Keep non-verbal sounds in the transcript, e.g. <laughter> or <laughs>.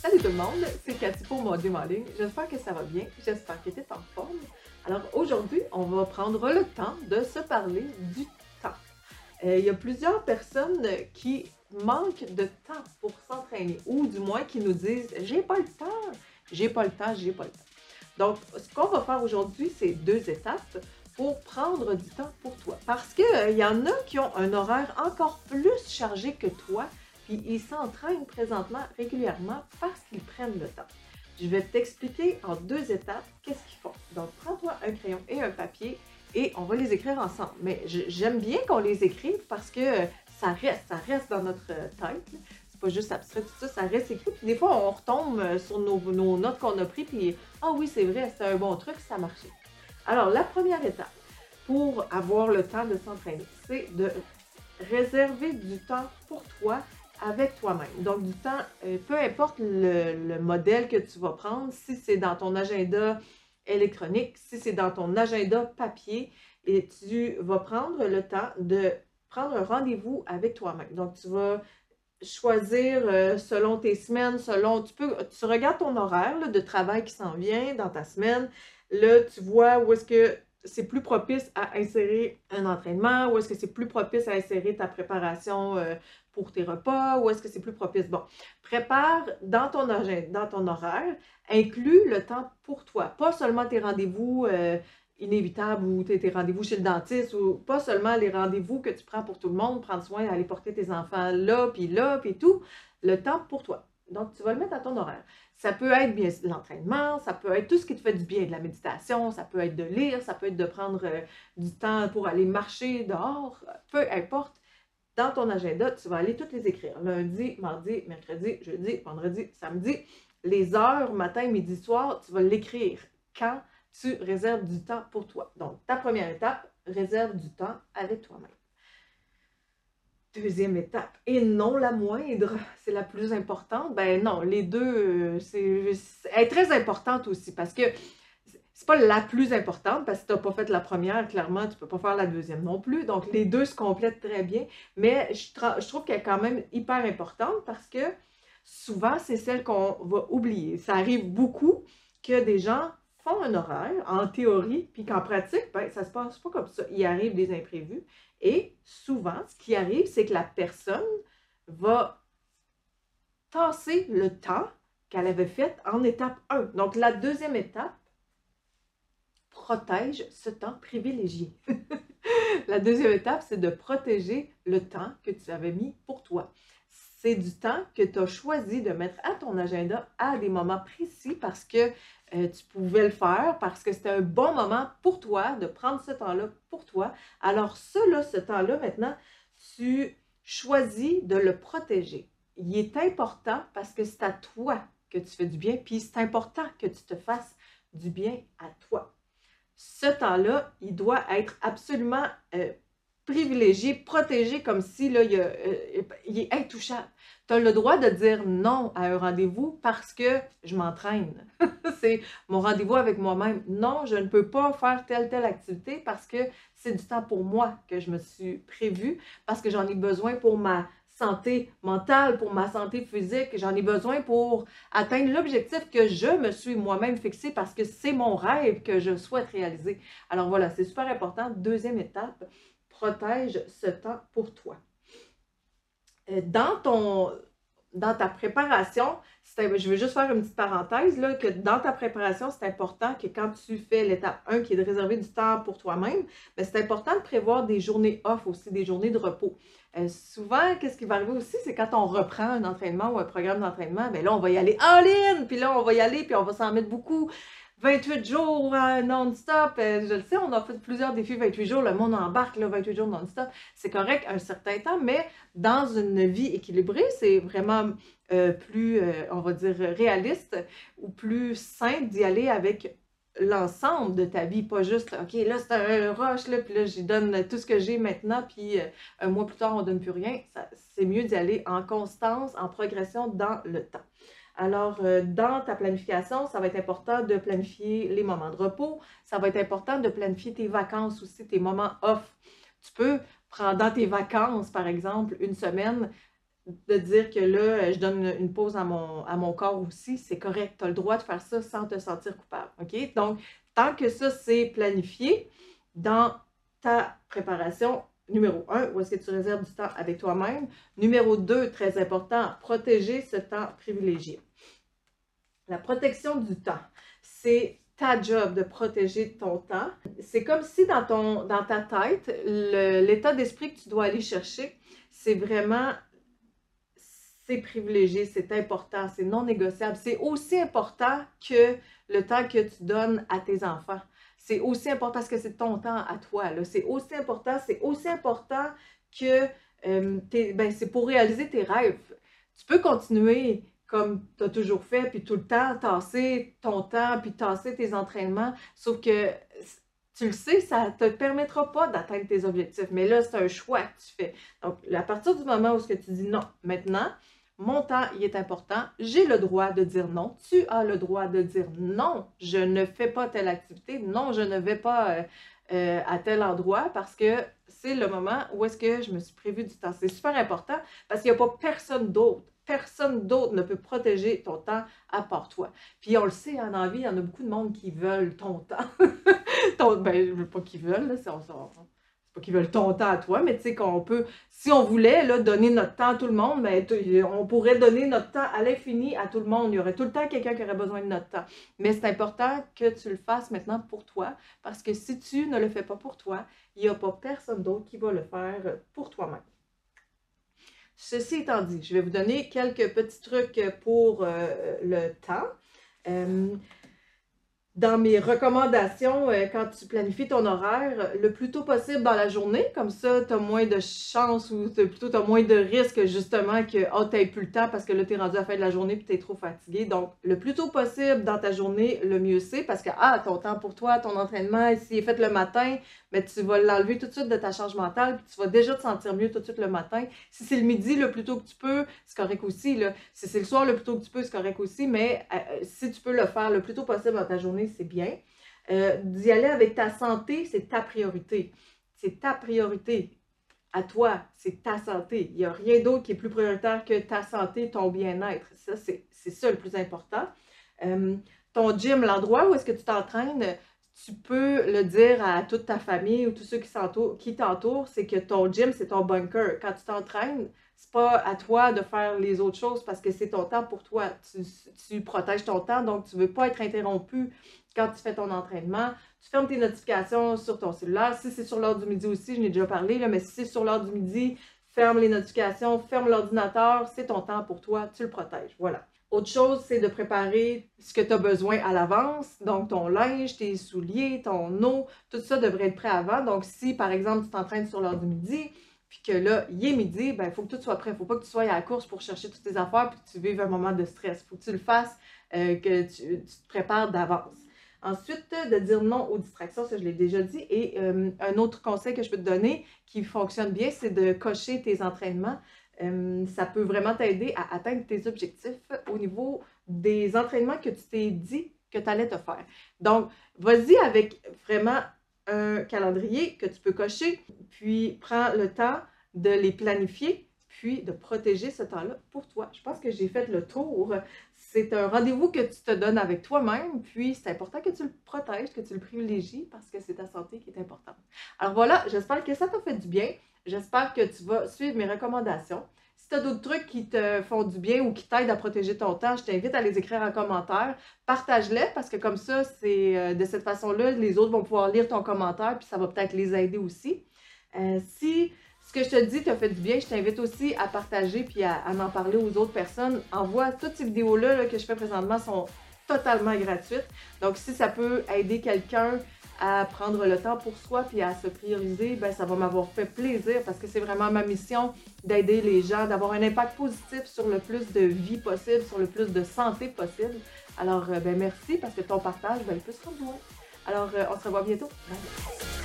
Salut tout le monde, c'est Cathy pour mon en. J'espère que ça va bien, j'espère que tu es en forme. Alors aujourd'hui, on va prendre le temps de se parler du temps. Euh, il y a plusieurs personnes qui manquent de temps pour s'entraîner ou du moins qui nous disent j'ai pas le temps, j'ai pas le temps, j'ai pas le temps. Donc, ce qu'on va faire aujourd'hui, c'est deux étapes pour prendre du temps pour toi. Parce qu'il euh, y en a qui ont un horaire encore plus chargé que toi, ils s'entraînent présentement régulièrement parce qu'ils prennent le temps. Je vais t'expliquer en deux étapes qu'est-ce qu'ils font. Donc, prends-toi un crayon et un papier et on va les écrire ensemble. Mais j'aime bien qu'on les écrive parce que ça reste, ça reste dans notre tête. C'est pas juste abstrait, tout ça, ça reste écrit. Puis des fois, on retombe sur nos, nos notes qu'on a prises, puis ah oui, c'est vrai, c'est un bon truc, ça marchait. Alors, la première étape pour avoir le temps de s'entraîner, c'est de réserver du temps pour toi avec toi-même. Donc, du temps, euh, peu importe le, modèle que tu vas prendre, si c'est dans ton agenda électronique, si c'est dans ton agenda papier, et tu vas prendre le temps de prendre un rendez-vous avec toi-même. Donc, tu vas choisir euh, selon tes semaines, selon, tu peux, tu regardes ton horaire de travail qui s'en vient dans ta semaine. Là, tu vois où est-ce que c'est plus propice à insérer un entraînement, où est-ce que c'est plus propice à insérer ta préparation euh, pour tes repas, ou est-ce que c'est plus propice? Bon, prépare dans ton, dans ton horaire, inclus le temps pour toi, pas seulement tes rendez-vous euh, inévitables ou tes, tes rendez-vous chez le dentiste, ou pas seulement les rendez-vous que tu prends pour tout le monde, prendre soin d'aller porter tes enfants là, puis là, puis tout, le temps pour toi. Donc, tu vas le mettre à ton horaire. Ça peut être bien l'entraînement, ça peut être tout ce qui te fait du bien, de la méditation, ça peut être de lire, ça peut être de prendre euh, du temps pour aller marcher dehors, peu importe. Dans ton agenda, tu vas aller toutes les écrire. Lundi, mardi, mercredi, jeudi, vendredi, samedi. Les heures, matin, midi, soir, tu vas l'écrire quand tu réserves du temps pour toi. Donc, ta première étape, réserve du temps avec toi-même. Deuxième étape, et non la moindre, c'est la plus importante. Ben non, les deux, euh, c'est, très importante aussi parce que c'est pas la plus importante parce que tu n'as pas fait la première, clairement, tu peux pas faire la deuxième non plus. Donc, les deux se complètent très bien, mais je trouve qu'elle est quand même hyper importante parce que souvent, c'est celle qu'on va oublier. Ça arrive beaucoup que des gens font un horaire en théorie, puis qu'en pratique, ben, ça se passe pas comme ça. Il arrive des imprévus. Et souvent, ce qui arrive, c'est que la personne va tasser le temps qu'elle avait fait en étape 1. Donc, la deuxième étape protège ce temps privilégié. <laughs> la deuxième étape, c'est de protéger le temps que tu avais mis pour toi. C'est du temps que tu as choisi de mettre à ton agenda à des moments précis parce que euh, tu pouvais le faire parce que c'était un bon moment pour toi de prendre ce temps-là pour toi. Alors, cela, ce temps-là, maintenant, tu choisis de le protéger. Il est important parce que c'est à toi que tu fais du bien, puis c'est important que tu te fasses du bien à toi. Ce temps-là, il doit être absolument euh, privilégié, protégé comme si là, il, euh, est intouchable. Tu as le droit de dire non à un rendez-vous parce que je m'entraîne. <laughs> c'est mon rendez-vous avec moi-même. Non, je ne peux pas faire telle, telle activité parce que c'est du temps pour moi que je me suis prévu, parce que j'en ai besoin pour ma santé mentale, pour ma santé physique, j'en ai besoin pour atteindre l'objectif que je me suis moi-même fixé parce que c'est mon rêve que je souhaite réaliser. Alors voilà, c'est super important. Deuxième étape, protège ce temps pour toi. Euh, dans ton, dans ta préparation, je veux juste faire une petite parenthèse, là, que dans ta préparation, c'est important que quand tu fais l'étape 1, qui est de réserver du temps pour toi-même, c'est important de prévoir des journées off aussi, des journées de repos. Euh, souvent, qu'est-ce qui va arriver aussi, c'est quand on reprend un entraînement ou un programme d'entraînement, ben là, on va y aller en ligne, puis là, on va y aller, puis on va s'en mettre beaucoup. 28 jours euh, non-stop. Euh, je le sais, on a fait plusieurs défis 28 jours. Le monde embarque, là, 28 jours non-stop. C'est correct un certain temps, mais dans une vie équilibrée, c'est vraiment euh, plus, on va dire, réaliste ou plus simple d'y aller avec l'ensemble de ta vie, pas juste, OK, là, c'est un rush, là, puis là, j'y donne tout ce que j'ai maintenant, puis un mois plus tard, on donne plus rien. C'est mieux d'y aller en constance, en progression dans le temps. Alors, euh, dans ta planification, ça va être important de planifier les moments de repos. Ça va être important de planifier tes vacances aussi, tes moments off. Tu peux prendre dans tes vacances, par exemple, une semaine, de dire que là, je donne une pause à mon, à mon corps aussi, c'est correct. Tu as le droit de faire ça sans te sentir coupable. OK? Donc, tant que ça, c'est planifié dans ta préparation, numéro un, où est-ce que tu réserves du temps avec toi-même? Numéro deux, très important, protéger ce temps privilégié. La protection du temps, c'est ta job de protéger ton temps. C'est comme si dans, ton, dans ta tête, l'état d'esprit que tu dois aller chercher, c'est vraiment, c'est privilégié, c'est important, c'est non négociable. C'est aussi important que le temps que tu donnes à tes enfants. C'est aussi important parce que c'est ton temps à toi. C'est aussi important, c'est aussi important que euh, ben, c'est pour réaliser tes rêves. Tu peux continuer comme tu as toujours fait, puis tout le temps tasser ton temps, puis tasser tes entraînements. Sauf que tu le sais, ça ne te permettra pas d'atteindre tes objectifs. Mais là, c'est un choix que tu fais. Donc, à partir du moment où ce que tu dis non, maintenant, mon temps, il est important, j'ai le droit de dire non. Tu as le droit de dire non, je ne fais pas telle activité, non, je ne vais pas euh, euh, à tel endroit parce que c'est le moment où est-ce que je me suis prévu du temps. C'est super important parce qu'il n'y a pas personne d'autre personne d'autre ne peut protéger ton temps à part toi. Puis on le sait, en hein, vie, il y en a beaucoup de monde qui veulent ton <laughs> temps. ben, veux pas qu'ils veulent, c'est pas qu'ils veulent ton temps à toi, mais tu sais qu'on peut, si on voulait là, donner notre temps à tout le monde, mais ben, on pourrait donner notre temps à l'infini à tout le monde. Il y aurait tout le temps quelqu'un qui aurait besoin de notre temps. Mais c'est important que tu le fasses maintenant pour toi, parce que si tu ne le fais pas pour toi, il n'y a pas personne d'autre qui va le faire pour toi-même. Ceci étant dit, je vais vous donner quelques petits trucs pour euh, le temps. Euh, dans mes recommandations, euh, quand tu planifies ton horaire, le plus tôt possible dans la journée, comme ça, tu as moins de chances ou plutôt tu as moins de risques justement que oh, tu plus le temps parce que là, tu es rendu à la fin de la journée et tu es trop fatigué. Donc, le plus tôt possible dans ta journée, le mieux c'est parce que ah, ton temps pour toi, ton entraînement, s'il est fait le matin, mais tu vas l'enlever tout de suite de ta charge mentale, puis tu vas déjà te sentir mieux tout de suite le matin. Si c'est le midi le plus tôt que tu peux, c'est correct aussi. Là. Si c'est le soir le plus tôt que tu peux, c'est correct aussi, mais euh, si tu peux le faire le plus tôt possible dans ta journée, c'est bien. Euh, d'y aller avec ta santé, c'est ta priorité. C'est ta priorité à toi, c'est ta santé. Il n'y a rien d'autre qui est plus prioritaire que ta santé, ton bien-être. Ça, c'est ça le plus important. ton gym, l'endroit où est-ce que tu t'entraînes, tu peux le dire à toute ta famille ou tous ceux qui t'entourent, c'est que ton gym, c'est ton bunker. Quand tu t'entraînes, c'est pas à toi de faire les autres choses parce que c'est ton temps pour toi. Tu, protèges ton temps, donc tu veux pas être interrompu quand tu fais ton entraînement. Tu fermes tes notifications sur ton cellulaire. Si c'est sur l'heure du midi aussi, je n'ai déjà parlé, là, mais si c'est sur l'heure du midi, ferme les notifications, ferme l'ordinateur, c'est ton temps pour toi, tu le protèges. Voilà. Autre chose, c'est de préparer ce que tu as besoin à l'avance. Donc, ton linge, tes souliers, ton eau, tout ça devrait être prêt avant. Donc, si, par exemple, tu t'entraînes sur l'heure du midi, puis que là, il est midi, il ben, faut que tout soit prêt. Il ne faut pas que tu sois à la course pour chercher toutes tes affaires puis que tu vives un moment de stress. Il faut que tu le fasses, euh, que tu, te prépares d'avance. Ensuite, de dire non aux distractions, ça je l'ai déjà dit. Et euh, un autre conseil que je peux te donner qui fonctionne bien, c'est de cocher tes entraînements. Euh, ça peut vraiment t'aider à atteindre tes objectifs au niveau des entraînements que tu t'es dit que tu allais te faire. Donc, vas-y avec vraiment un calendrier que tu peux cocher, puis prends le temps de les planifier, puis de protéger ce temps-là pour toi. Je pense que j'ai fait le tour. C'est un rendez-vous que tu te donnes avec toi-même, puis c'est important que tu le protèges, que tu le privilégies parce que c'est ta santé qui est importante. Alors voilà, j'espère que ça t'a fait du bien. J'espère que tu vas suivre mes recommandations. Si tu as d'autres trucs qui te font du bien ou qui t'aident à protéger ton temps, je t'invite à les écrire en commentaire. Partage-les parce que comme ça, c'est euh, de cette façon-là, les autres vont pouvoir lire ton commentaire puis ça va peut-être les aider aussi. Euh, si ce que je te dis t'a fait du bien, je t'invite aussi à partager puis à, à, en parler aux autres personnes. Envoie toutes ces vidéos-là que je fais présentement sont totalement gratuites. Donc si ça peut aider quelqu'un à prendre le temps pour soi puis à se prioriser, ben, ça va m'avoir fait plaisir parce que c'est vraiment ma mission d'aider les gens, d'avoir un impact positif sur le plus de vie possible, sur le plus de santé possible. Alors, euh, ben, merci parce que ton partage, ben, il peut se Alors, euh, on se revoit bientôt. Bye.